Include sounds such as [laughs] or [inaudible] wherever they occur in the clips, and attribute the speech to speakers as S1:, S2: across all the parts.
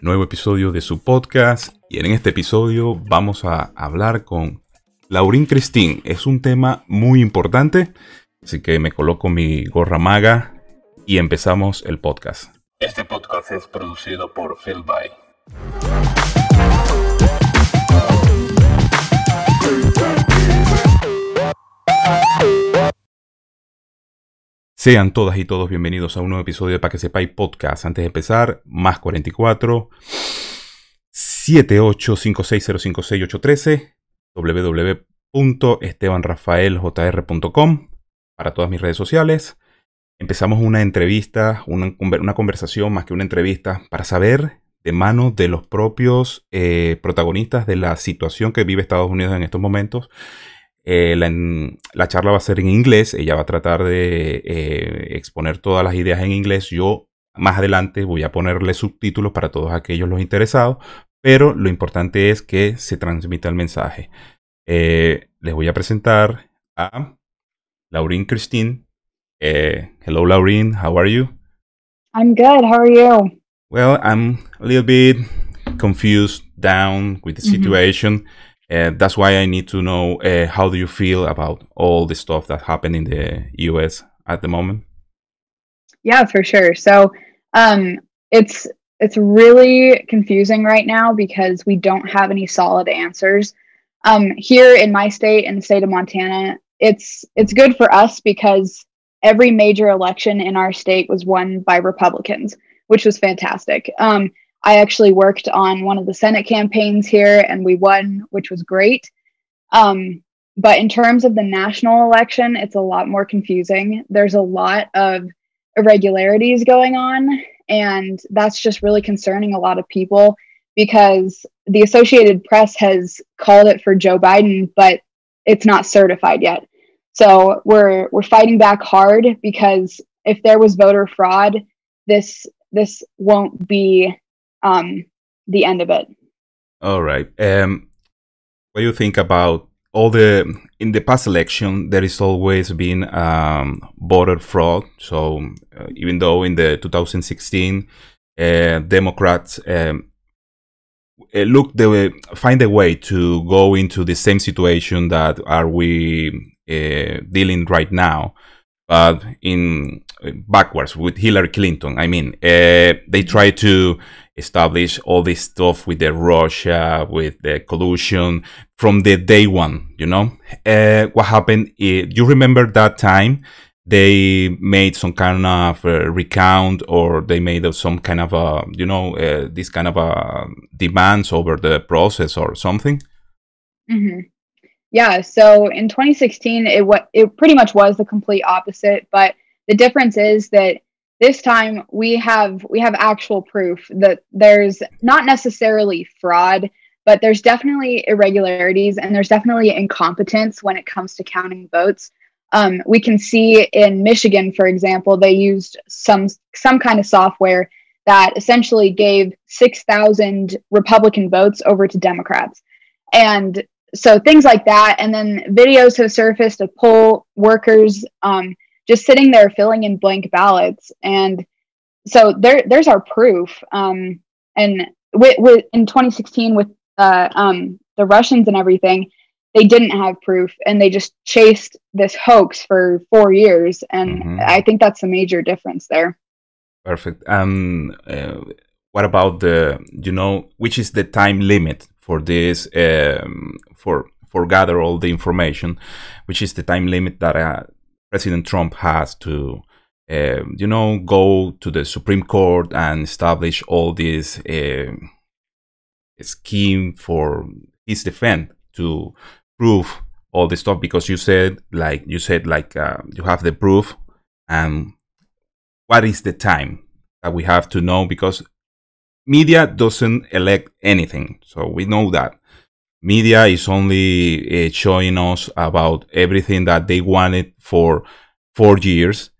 S1: nuevo episodio de su podcast y en este episodio vamos a hablar con Laurín Cristín. Es un tema muy importante, así que me coloco mi gorra maga y empezamos el podcast.
S2: Este podcast es producido por Phil By.
S1: Sean todas y todos bienvenidos a un nuevo episodio de Pa' que podcast. Antes de empezar, más 44 785605683 www.estebanrafaeljr.com para todas mis redes sociales. Empezamos una entrevista, una, conversación más que una entrevista para saber de mano de los propios eh, protagonistas de la situación que vive Estados Unidos en estos momentos eh, la, charla va a ser en inglés, ella va a tratar de eh, exponer todas las ideas en inglés. Yo más adelante voy a ponerle subtítulos para todos aquellos los interesados, pero lo importante es que se transmita el mensaje. Eh, les voy a presentar a Laureen Christine. hello, Laureen, how are you?
S3: I'm good. How are you?
S1: Well, I'm a little bit confused, down with the situation. Uh, that's why I need to know uh, how do you feel about all the stuff that happened in the US at the moment.
S3: Yeah, for sure. So um, it's it's really confusing right now because we don't have any solid answers. Um, here in my state, in the state of Montana, it's it's good for us because every major election in our state was won by Republicans, which was fantastic. Um, I actually worked on one of the Senate campaigns here and we won, which was great. Um, but in terms of the national election, it's a lot more confusing. There's a lot of irregularities going on, and that's just really concerning a lot of people because the Associated Press has called it for Joe Biden, but it's not certified yet. So we're we're fighting back hard because if there was voter fraud, this this won't be um, the end of it.
S1: All right. Um, what do you think about all the in the past election? There is always been um, voter fraud. So uh, even though in the 2016 uh, Democrats um, uh, look the way, find a way to go into the same situation that are we uh, dealing right now but in backwards with Hillary Clinton. I mean, uh, they try to establish all this stuff with the Russia, with the collusion from the day one. You know, uh, what happened? Do you remember that time? They made some kind of uh, recount, or they made some kind of a, you know, uh, this kind of a demands over the process or something.
S3: Mm-hmm. Yeah. So in 2016, it what it pretty much was the complete opposite. But the difference is that this time we have we have actual proof that there's not necessarily fraud, but there's definitely irregularities and there's definitely incompetence when it comes to counting votes. Um, we can see in Michigan, for example, they used some some kind of software that essentially gave 6,000 Republican votes over to Democrats. And so things like that and then videos have surfaced of poll workers um, just sitting there filling in blank ballots. And so there there's our proof um, and with, with, in 2016 with uh, um, the russians and everything they didn't have proof and they just chased this hoax for four years. And mm-hmm. i think that's a major difference there.
S1: Perfect. Um uh, what about the you know which is the time limit for this um, for for gather all the information, which is the time limit that uh, President Trump has to, uh, you know, go to the Supreme Court and establish all this uh, scheme for his defense to prove all this stuff. Because you said, like you said, like uh, you have the proof, and what is the time that we have to know? Because media doesn't elect anything, so we know that media is only uh, showing us about everything that they wanted for four years,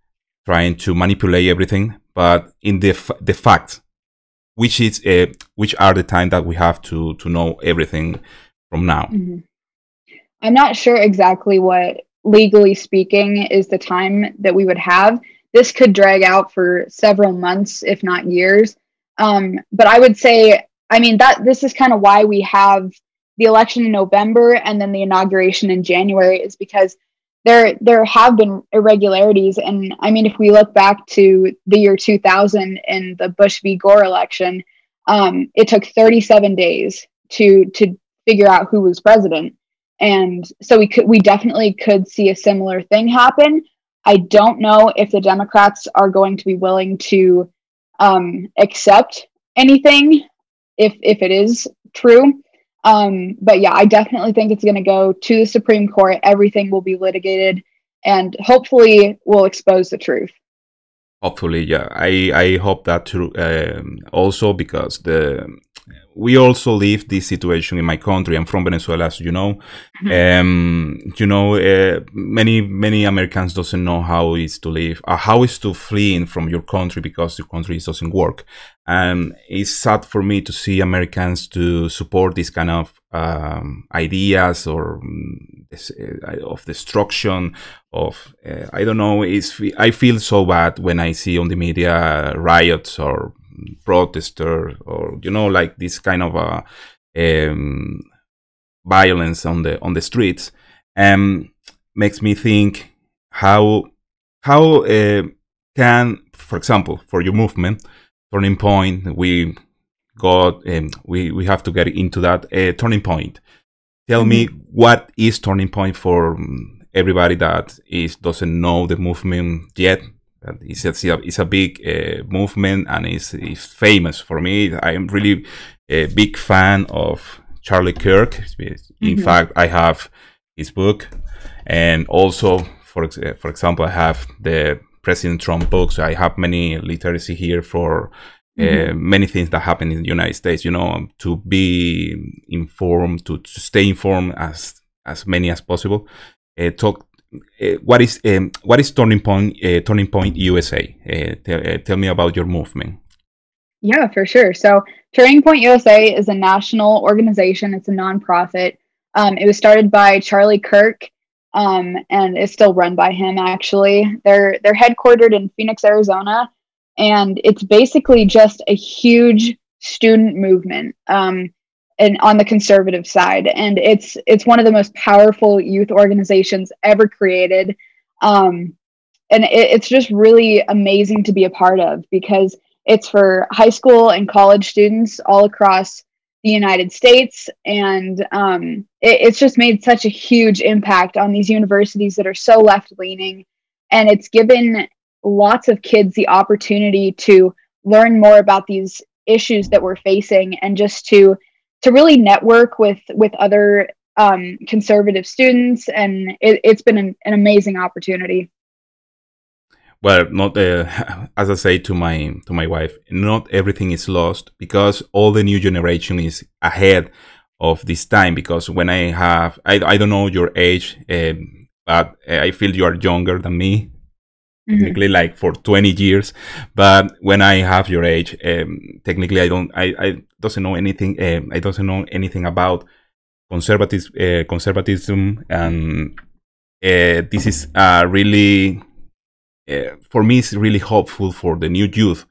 S1: trying to manipulate everything. But in the f- the fact, which is uh, which are the time that we have to to know everything from now.
S3: Mm-hmm. I'm not sure exactly what legally speaking is the time that we would have. This could drag out for several months, if not years. Um, but I would say, I mean, that this is kind of why we have the election in November and then the inauguration in January is because there there have been irregularities. And I mean if we look back to the year 2000 in the Bush v. Gore election um, it took 37 days to to figure out who was president. And so we could we definitely could see a similar thing happen. I don't know if the Democrats are going to be willing to um, accept anything if if it is true. Um, but yeah, I definitely think it's going to go to the Supreme Court. Everything will be litigated, and hopefully, we'll expose the truth.
S1: Hopefully, yeah. I I hope that too. Um, also, because the we also live this situation in my country. I'm from Venezuela, as you know. Mm-hmm. Um, you know, uh, many many Americans doesn't know how it's to live, uh, how it's to flee from your country because your country doesn't work. And it's sad for me to see Americans to support this kind of um, ideas or um, uh, of destruction of uh, I don't know. It's I feel so bad when I see on the media riots or protester or you know like this kind of uh, um, violence on the on the streets um, makes me think how how uh, can for example for your movement turning point we got um, we we have to get into that uh, turning point tell mm-hmm. me what is turning point for everybody that is doesn't know the movement yet it's a, it's a big uh, movement and it's, it's famous for me. I'm really a big fan of Charlie Kirk. In mm-hmm. fact, I have his book, and also, for for example, I have the President Trump books. I have many literacy here for uh, mm-hmm. many things that happen in the United States. You know, to be informed, to, to stay informed as as many as possible. Uh, talk what is um, what is Turning Point uh, Turning Point USA? Tell me about your movement.
S3: Yeah, for sure. So Turning Point USA is a national organization. It's a nonprofit. Um, it was started by Charlie Kirk, um, and is still run by him. Actually, they're they're headquartered in Phoenix, Arizona, and it's basically just a huge student movement. Um, and on the conservative side. And it's it's one of the most powerful youth organizations ever created. Um, and it, it's just really amazing to be a part of because it's for high school and college students all across the united states. And um, it, it's just made such a huge impact on these universities that are so left leaning. And it's given lots of kids the opportunity to learn more about these issues that we're facing and just to to really network with with other um, conservative students, and it, has been an, an, amazing opportunity.
S1: Well, not uh, [laughs] as I say to my to my wife, not everything is lost because all the new generation is ahead of this time. Because when I have, I, I don't know your age, um, but I feel you are younger than me mm-hmm. technically like for 20 years but when i have your age um, technically i don't i, I doesn't know anything um, i doesn't know anything about conservative uh, conservatism and uh, this is uh, really uh, for me it's really hopeful for the new youth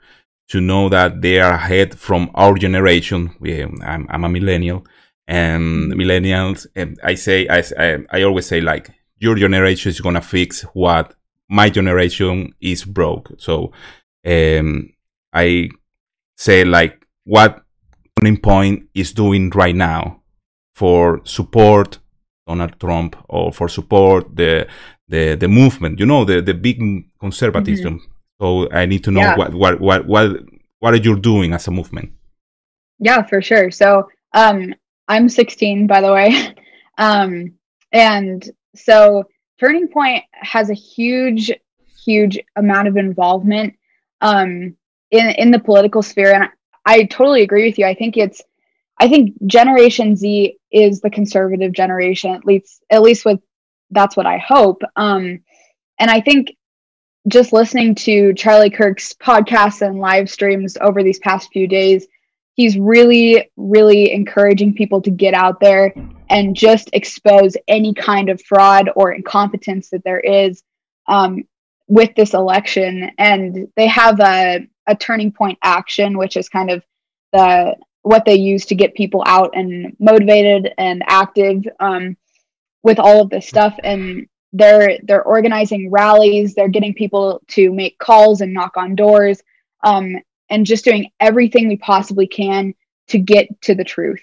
S1: to know that they are ahead from our generation we, I'm, I'm a millennial and mm-hmm. millennials and i say I, I, I always say like your generation is gonna fix what my generation is broke. So um, I say like what Turning Point is doing right now for support Donald Trump or for support the the the movement. You know the the big conservatism. Mm-hmm. So I need to know yeah. what, what what what what are you doing as a movement?
S3: Yeah, for sure. So um, I'm 16, by the way, [laughs] um, and so Turning Point has a huge, huge amount of involvement um, in in the political sphere, and I, I totally agree with you. I think it's, I think Generation Z is the conservative generation, at least at least with that's what I hope. Um, and I think just listening to Charlie Kirk's podcasts and live streams over these past few days, he's really, really encouraging people to get out there and just expose any kind of fraud or incompetence that there is um, with this election. And they have a, a turning point action, which is kind of the what they use to get people out and motivated and active um, with all of this stuff. And they're they're organizing rallies. They're getting people to make calls and knock on doors, um, and just doing everything we possibly can to get to the truth.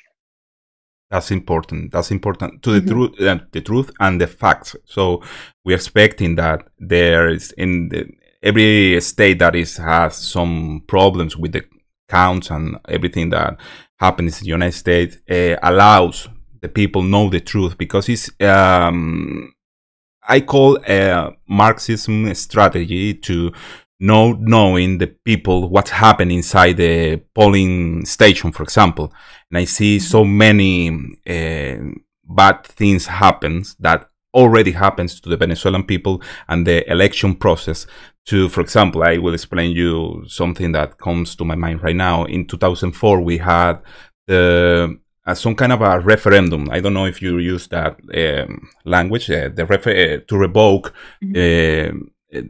S1: That's important. That's important to the mm-hmm. truth, uh, the truth and the facts. So we're expecting that there is in the, every state that is has some problems with the counts and everything that happens in the United States uh, allows the people know the truth because it's um, I call a Marxism strategy to know knowing the people what's happening inside the polling station, for example. And I see so many uh, bad things happens that already happens to the Venezuelan people and the election process. To, for example, I will explain you something that comes to my mind right now. In 2004, we had the uh, some kind of a referendum. I don't know if you use that um, language, uh, the refer- uh, to revoke mm-hmm. Uh,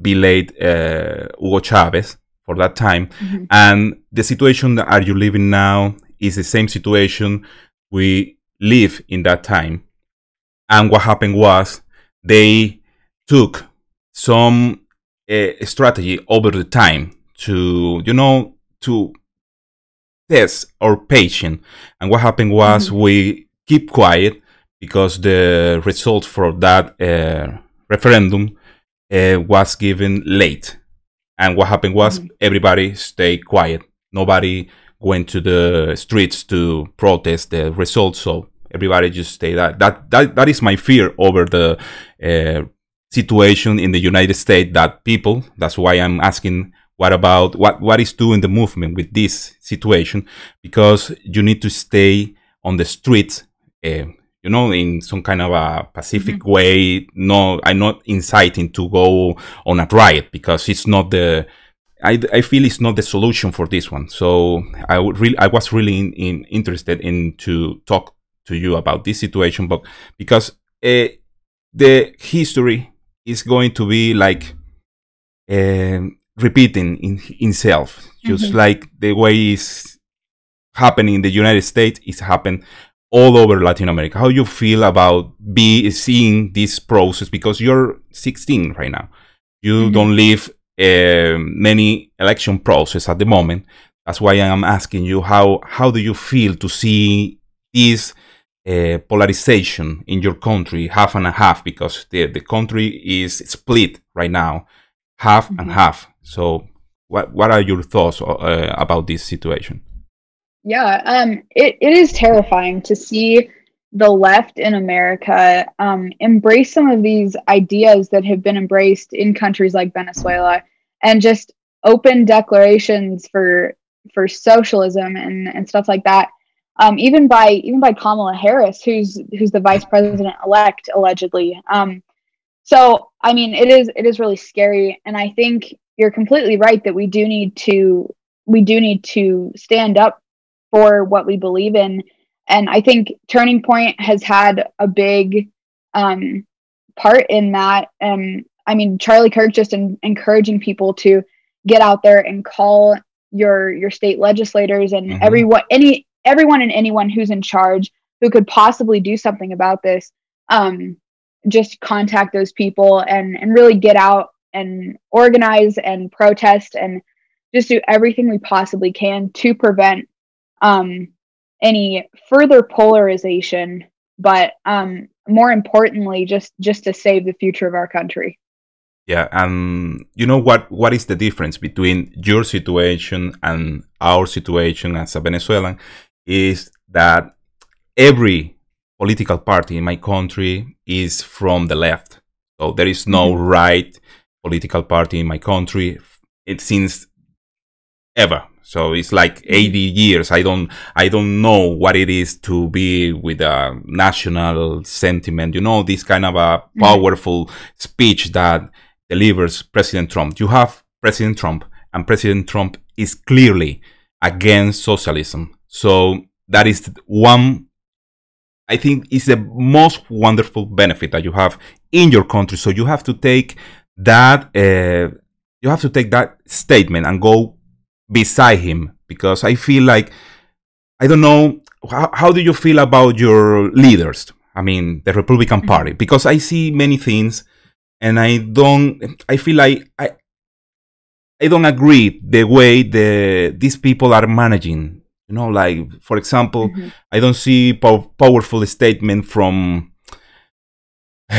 S1: be late uh, Hugo Chavez for that time. Mm-hmm. And the situation that are you living now is the same situation we live in that time. And what happened was they took some uh, strategy over the time to, you know, to test our patient. And what happened was mm-hmm. we keep quiet because the result for that uh, referendum uh, was given late. And what happened was mm-hmm. everybody stayed quiet. Nobody went to the streets to protest the results. So everybody just stayed. That that that, that is my fear over the uh, situation in the United States. That people. That's why I'm asking. What about what what is doing the movement with this situation? Because you need to stay on the streets. Uh, you know, in some kind of a pacific mm-hmm. way. No, I'm not inciting to go on a riot because it's not the. I, I feel it's not the solution for this one. So I would really, I was really in, in interested in to talk to you about this situation, but because uh, the history is going to be like uh, repeating in itself, just mm-hmm. like the way it's happening in the United States, it's happened all over Latin America. How you feel about be seeing this process because you're 16 right now. You mm-hmm. don't live uh, many election process at the moment. That's why I'm asking you how how do you feel to see this uh, polarization in your country, half and a half, because the the country is split right now, half mm-hmm. and half. So, what what are your thoughts uh, about this situation?
S3: Yeah, um, it, it is terrifying to see the left in America um, embrace some of these ideas that have been embraced in countries like Venezuela and just open declarations for for socialism and, and stuff like that. Um, even by even by Kamala Harris, who's who's the vice president elect allegedly. Um, so I mean, it is it is really scary, and I think you're completely right that we do need to we do need to stand up for what we believe in. And I think Turning Point has had a big um, part in that. And I mean, Charlie Kirk just in, encouraging people to get out there and call your your state legislators and mm-hmm. everyone any everyone and anyone who's in charge who could possibly do something about this um, just contact those people and and really get out and organize and protest and just do everything we possibly can to prevent um, any further polarization, but um, more importantly, just just to save the future of our country.
S1: Yeah, and you know what? What is the difference between your situation and our situation as a Venezuelan? Is that every political party in my country is from the left. So there is no mm-hmm. right political party in my country. It since ever so it's like mm-hmm. 80 years i don't i don't know what it is to be with a national sentiment you know this kind of a mm-hmm. powerful speech that delivers president trump you have president trump and president trump is clearly against socialism so that is one i think is the most wonderful benefit that you have in your country so you have to take that uh, you have to take that statement and go beside him because I feel like I don't know how, how do you feel about your leaders? I mean, the Republican
S3: Mm-hmm.
S1: Party because I see many things and I don't I feel like I I don't agree the way the these people are managing. You know, like for example,
S3: Mhm.
S1: I don't see pow- powerful statement from [sighs]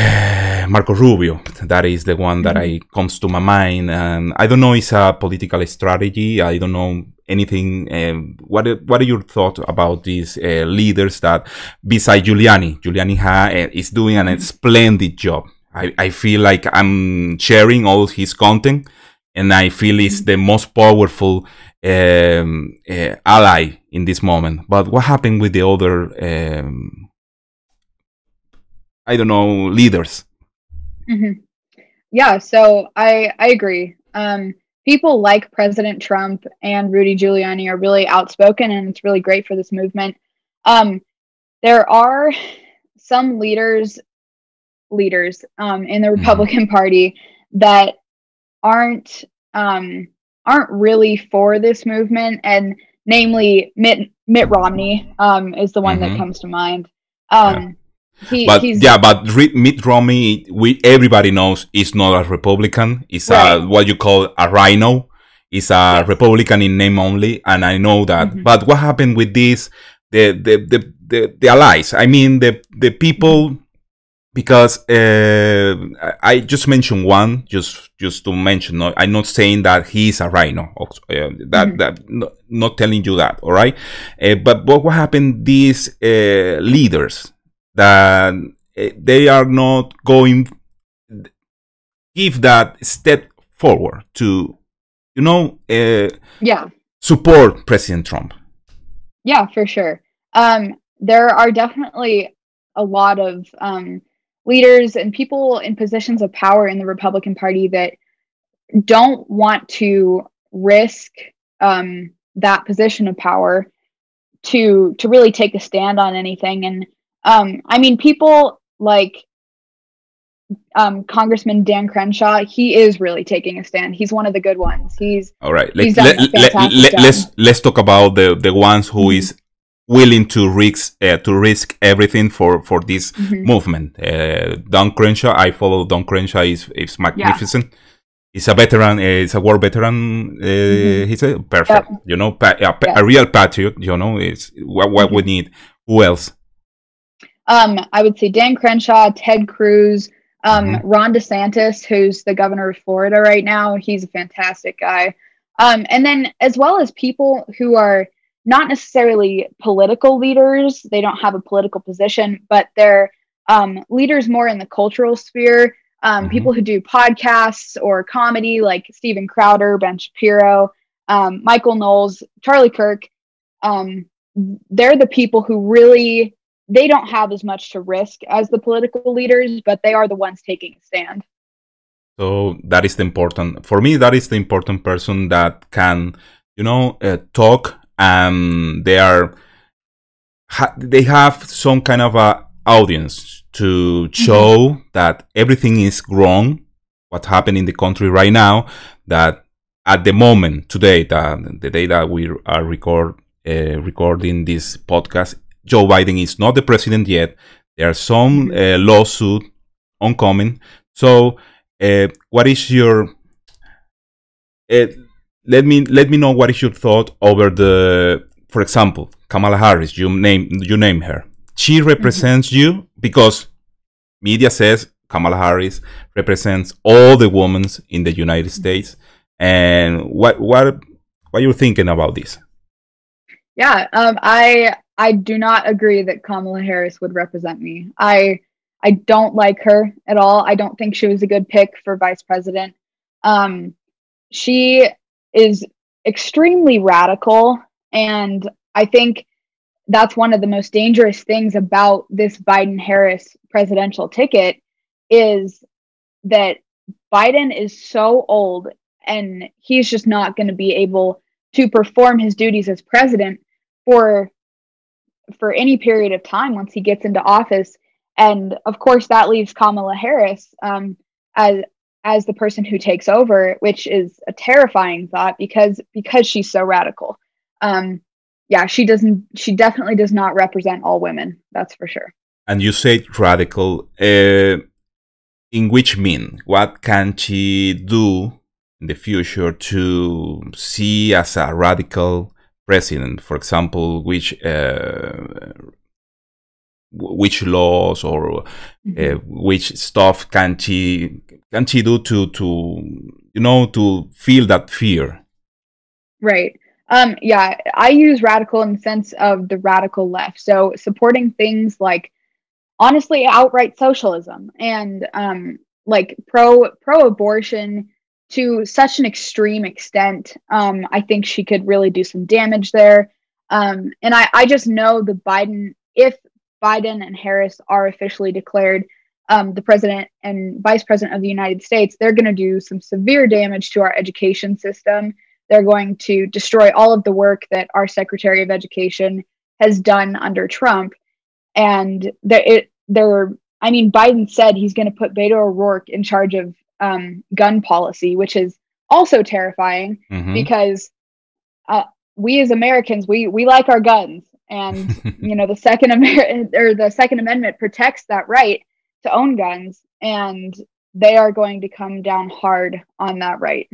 S1: Marco Rubio. That is the one that I comes to my mind, and I don't know. It's a political strategy. I don't know anything. Um, what are- What are your thoughts about these uh, leaders that, besides Giuliani, Giuliani ha, uh, is doing an splendid job. I, I feel like I'm sharing all his content, and I feel it's the most powerful um, uh, ally in this moment. But what happened with the other? Um, I don't know leaders.
S3: Hmm Yeah, so I I agree. Um, people like President Trump and Rudy Giuliani are really outspoken, and it's really great for this movement. Um, there are some leaders leaders um, in the
S1: Mhm.
S3: Republican Party that aren't um, aren't really for this movement, and namely Mitt Mitt Romney um, is the one
S1: Mhm.
S3: that comes to mind. Um, he,
S1: But yeah, but Mitt Romney, we everybody knows is not a Republican. It's a what you call a RINO. It's a. Republican in name only, and I know that.
S3: Mhm.
S1: But what happened with this? The the the the, the allies. I mean the the people. Because uh, I just mentioned one, just just to mention. No, I'm not saying that he's a RINO. Uh, that
S3: Mhm.
S1: that no, not telling you that. All right. Uh, but but what happened? These uh, leaders that uh, they are not going give that step forward to you know uh,
S3: yeah.
S1: support President Trump.
S3: Yeah, for sure. Um, there are definitely a lot of um, leaders and people in positions of power in the Republican Party that don't want to risk um, that position of power to to really take a stand on anything. And um, I mean, people like um, Congressman Dan Crenshaw. He is really taking a stand. He's one of the good ones. He's
S1: All right, let,
S3: done
S1: let, let, let,
S3: job.
S1: let's let's talk about the the ones who
S3: Mhm.
S1: is willing to risk uh, to risk everything for for this
S3: mhm.
S1: movement. Uh, Don Crenshaw, I follow Don Crenshaw. is is magnificent. He's a veteran. Uh, he's a war veteran. Uh,
S3: Mhm.
S1: He's a perfect. You know, pa- a,
S3: Yeah.
S1: a real patriot. You know, is what what we need. Who else?
S3: Um, I would say Dan Crenshaw, Ted Cruz, um,
S1: Mhm.
S3: Ron DeSantis, who's the governor of Florida right now. He's a fantastic guy. Um, and then as well as people who are not necessarily political leaders, they don't have a political position, but they're um, leaders more in the cultural sphere. Um,
S1: Mhm.
S3: People who do podcasts or comedy, like Steven Crowder, Ben Shapiro, um, Michael Knowles, Charlie Kirk. Um, they're the people who really they don't have as much to risk as the political leaders, but they are the ones taking a stand.
S1: So that is the important for me. That is the important person that can, you know, uh, talk and they are ha- they have some kind of a audience to show that everything is wrong. What happened in the country right now? That at the moment today, the, the day that we are record uh, recording this podcast, Joe Biden is not the president yet. There are some uh, lawsuit oncoming. So, uh, what is your uh, let me let me know what is your thought over the for example Kamala Harris you name you name her. She represents you because media says Kamala Harris represents all the women in the United States. And what what what are you're thinking about this?
S3: Yeah, um, I I do not agree that Kamala Harris would represent me. I I don't like her at all. I don't think she was a good pick for vice president. Um, she is extremely radical, and I think that's one of the most dangerous things about this Biden Harris presidential ticket is that Biden is so old and he's just not going to be able to perform his duties as president for for any period of time once he gets into office and of course that leaves Kamala Harris um, as as the person who takes over, which is a terrifying thought because because she's so radical. Um, yeah, she doesn't. She definitely does not represent all women. That's for sure.
S1: And you say radical. Uh, in which mean? What can she do in the future to see as a radical president? For example, which uh, which laws or uh, mm-hmm. which stuff can she can she do to to you know to feel that fear?
S3: Right. Um, yeah, I use radical in the sense of the radical left. So supporting things like honestly outright socialism and um, like pro pro abortion to such an extreme extent. Um, I think she could really do some damage there. Um, and I, I just know the Biden, if Biden and Harris are officially declared um, the president and vice president of the United States, they're going to do some severe damage to our education system. They're going to destroy all of the work that our Secretary of Education has done under Trump. And it, they're, I mean, Biden said he's going to put Beto O'Rourke in charge of um, gun policy, which is also terrifying mm-hmm. because uh, we as Americans, we we like our guns, and [laughs] you know the second Amer- or the Second Amendment protects that right to own guns, and they are going to come down hard on that right.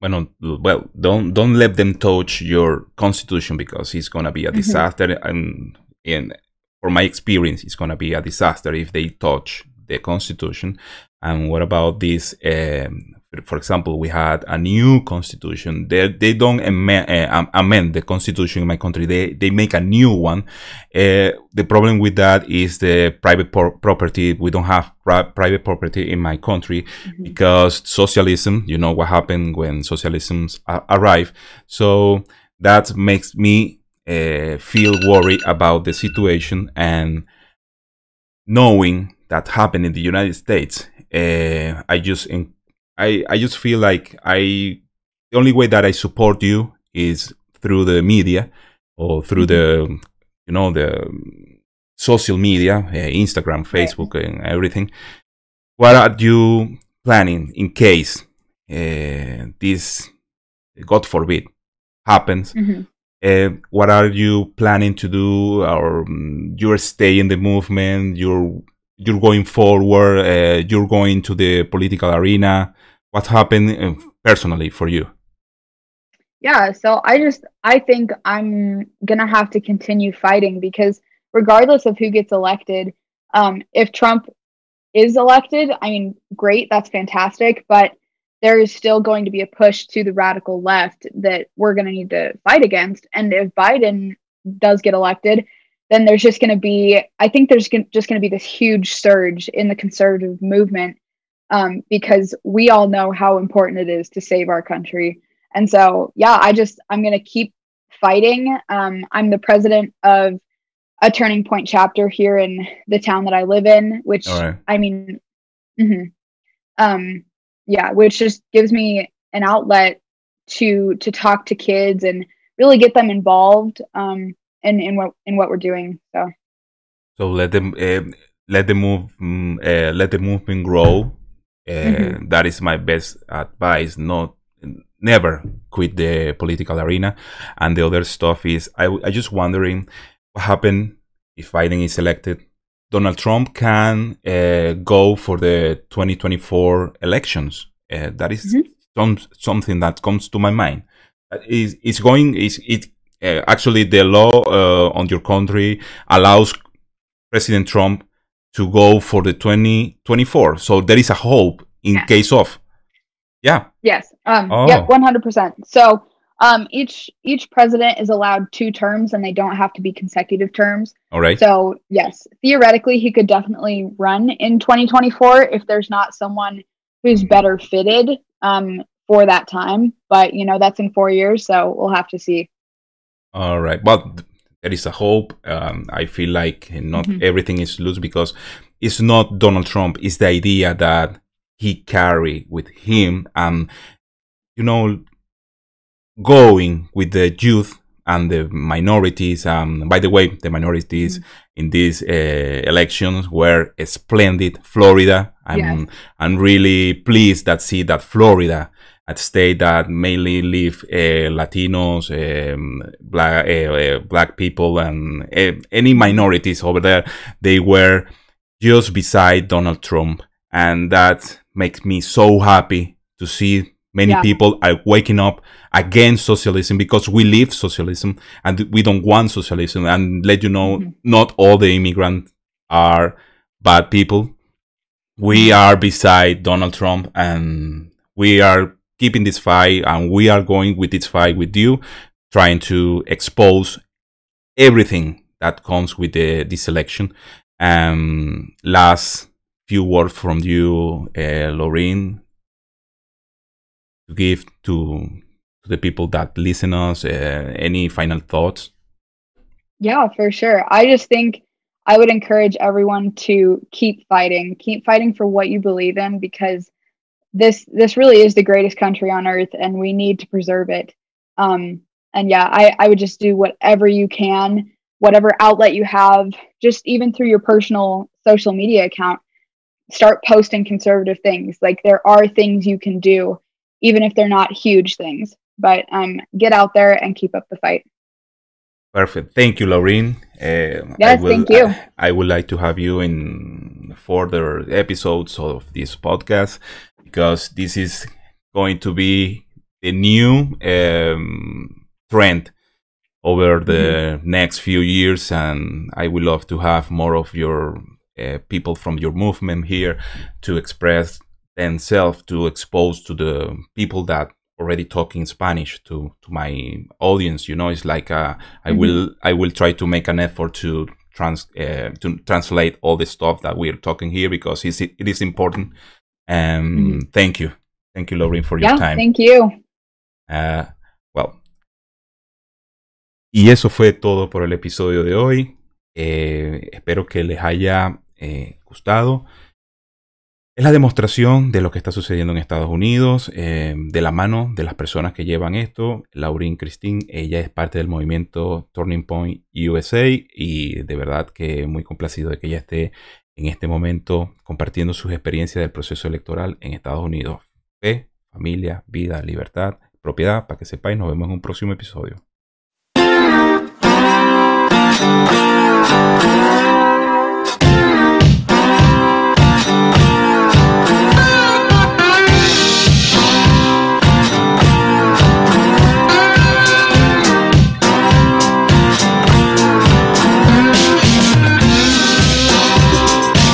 S1: Well, well, don't don't let them touch your constitution because it's gonna be a mm-hmm. disaster. Mm-hmm. And in for my experience, it's gonna be a disaster if they touch the constitution. And what about this? Um, for example, we had a new constitution. They, they don't amend, uh, amend the constitution in my country. They, they make a new one. Uh, the problem with that is the private property. We don't have private property in my country mm-hmm. because socialism, you know what happened when socialism arrived. So that makes me uh, feel worried about the situation and knowing that happened in the United States. Uh, I just in, I I just feel like I the only way that I support you is through the media or through the you know the social media, uh, Instagram, Facebook, right. and everything. What are you planning in case uh, this, God forbid, happens? Mm-hmm. Uh, what are you planning to do? Or um, you're stay in the movement? You're you're going forward, uh, you're going to the political arena. What happened uh, personally for you?
S3: Yeah, so I just I think I'm gonna have to continue fighting because regardless of who gets elected, um, if Trump is elected, I mean, great, that's fantastic, but there is still going to be a push to the radical left that we're going to need to fight against. And if Biden does get elected, then there's just going to be i think there's gonna, just going to be this huge surge in the conservative movement um, because we all know how important it is to save our country and so yeah i just i'm going to keep fighting um, i'm the president of a turning point chapter here in the town that i live in which right. i mean mm-hmm. um, yeah which just gives me an outlet to to talk to kids and really get them involved um, in in what in what we're doing. So
S1: so let them uh, let the move uh, let the movement grow. Uh, mm-hmm. that is my best advice. Not never quit the political arena. And the other stuff is I I just wondering what happened if Biden is elected. Donald Trump can uh, go for the 2024 elections. Uh, that is mm-hmm. some, something that comes to my mind. Is it's going is it actually the law uh, on your country allows President Trump to go for the 2024. So there is a hope in yeah. case of. Yeah.
S3: Yes. Um, oh. Yeah. One hundred percent. So um, each each president is allowed two terms, and they don't have to be consecutive terms.
S1: All right.
S3: So yes, theoretically, he could definitely run in 2024 if there's not someone who's mm-hmm. better fitted um, for that time. But you know, that's in four years, so we'll have to see.
S1: All right, but there is a hope. Um, I feel like not mm-hmm. everything is loose because it's not Donald Trump. It's the idea that he carry with him, and you know, going with the youth and the minorities. Um, by the way, the minorities mm-hmm. in these uh, elections were splendid. Florida, I'm
S3: Yes.
S1: I'm really pleased that see that Florida, a state that mainly live uh, Latinos, um, black uh, uh, black people, and uh, any minorities over there, they were just beside Donald Trump, and that makes me so happy to see many
S3: Yeah.
S1: people are waking up against socialism because we live socialism and we don't want socialism. And let you know,
S3: Mhm.
S1: not all the immigrants are bad people. We are beside Donald Trump and we are keeping this fight and we are going with this fight with you, trying to expose everything that comes with the, this election. Um, last few words from you, uh, Laureen, to give to, to the people that listen us. Uh, any final thoughts?
S3: Yeah, for sure. I just think I would encourage everyone to keep fighting, keep fighting for what you believe in because this this really is the greatest country on earth and we need to preserve it. Um and yeah, I I would just do whatever you can, whatever outlet you have, just even through your personal social media account, start posting conservative things. Like there are things you can do even if they're not huge things. But um get out there and keep up the fight.
S1: Perfect. Thank you, Laureen. Uh,
S3: Yes,
S1: will,
S3: thank you.
S1: I, I would like to have you in further episodes of this podcast because this is going to be the new um, trend over the next few years, and I would love to have more of your uh, people from your movement here to express themselves, to expose to the people that already talking Spanish to to my audience. You know, it's like uh, I
S3: Mhm.
S1: will I will try to make an effort to trans uh, to translate all the stuff that we're talking here because it's, it is important. Um, thank you, thank you, Lauren, for your
S3: Yeah,
S1: time.
S3: thank you.
S1: Uh, well. Y eso fue todo por el episodio de hoy. Eh, espero que les haya eh, gustado. Es la demostración de lo que está sucediendo en Estados Unidos, eh, de la mano de las personas que llevan esto. Laurín Christine, ella es parte del movimiento Turning Point USA y de verdad que muy complacido de que ella esté en este momento compartiendo sus experiencias del proceso electoral en Estados Unidos. Fe, familia, vida, libertad, propiedad, para que sepáis, nos vemos en un próximo episodio.